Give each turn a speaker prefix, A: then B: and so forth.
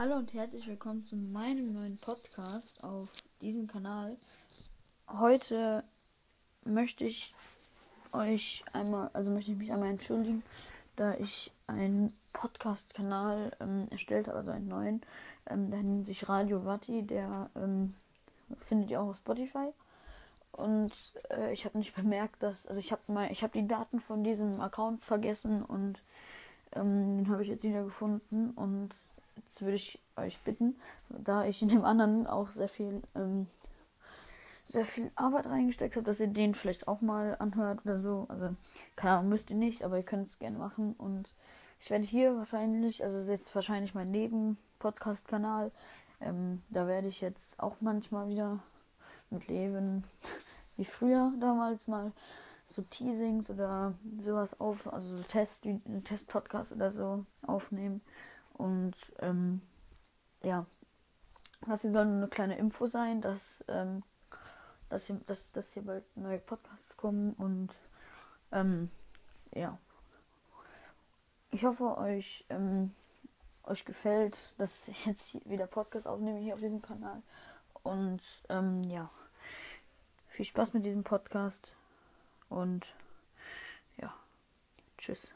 A: Hallo und herzlich willkommen zu meinem neuen Podcast auf diesem Kanal. Heute möchte ich euch einmal, also möchte ich mich einmal entschuldigen, da ich einen Podcast-Kanal ähm, erstellt habe, also einen neuen. Ähm, der nennt sich Radio Vati, der ähm, findet ihr auch auf Spotify. Und äh, ich habe nicht bemerkt, dass, also ich habe mal, ich habe die Daten von diesem Account vergessen und ähm, den habe ich jetzt wieder gefunden und jetzt würde ich euch bitten, da ich in dem anderen auch sehr viel, ähm, sehr viel Arbeit reingesteckt habe, dass ihr den vielleicht auch mal anhört oder so. Also, keine Ahnung, müsst ihr nicht, aber ihr könnt es gerne machen. Und ich werde hier wahrscheinlich, also jetzt wahrscheinlich mein Neben-Podcast-Kanal, ähm, da werde ich jetzt auch manchmal wieder mit Leben, wie früher damals mal, so Teasings oder sowas auf, also so Test, Test-Podcast oder so aufnehmen. Und ähm, ja, das hier soll nur eine kleine Info sein, dass, ähm, dass, hier, dass, dass hier bald neue Podcasts kommen und ähm, ja. Ich hoffe, euch, ähm, euch gefällt, dass ich jetzt wieder Podcast aufnehme hier auf diesem Kanal. Und ähm, ja, viel Spaß mit diesem Podcast und ja, tschüss.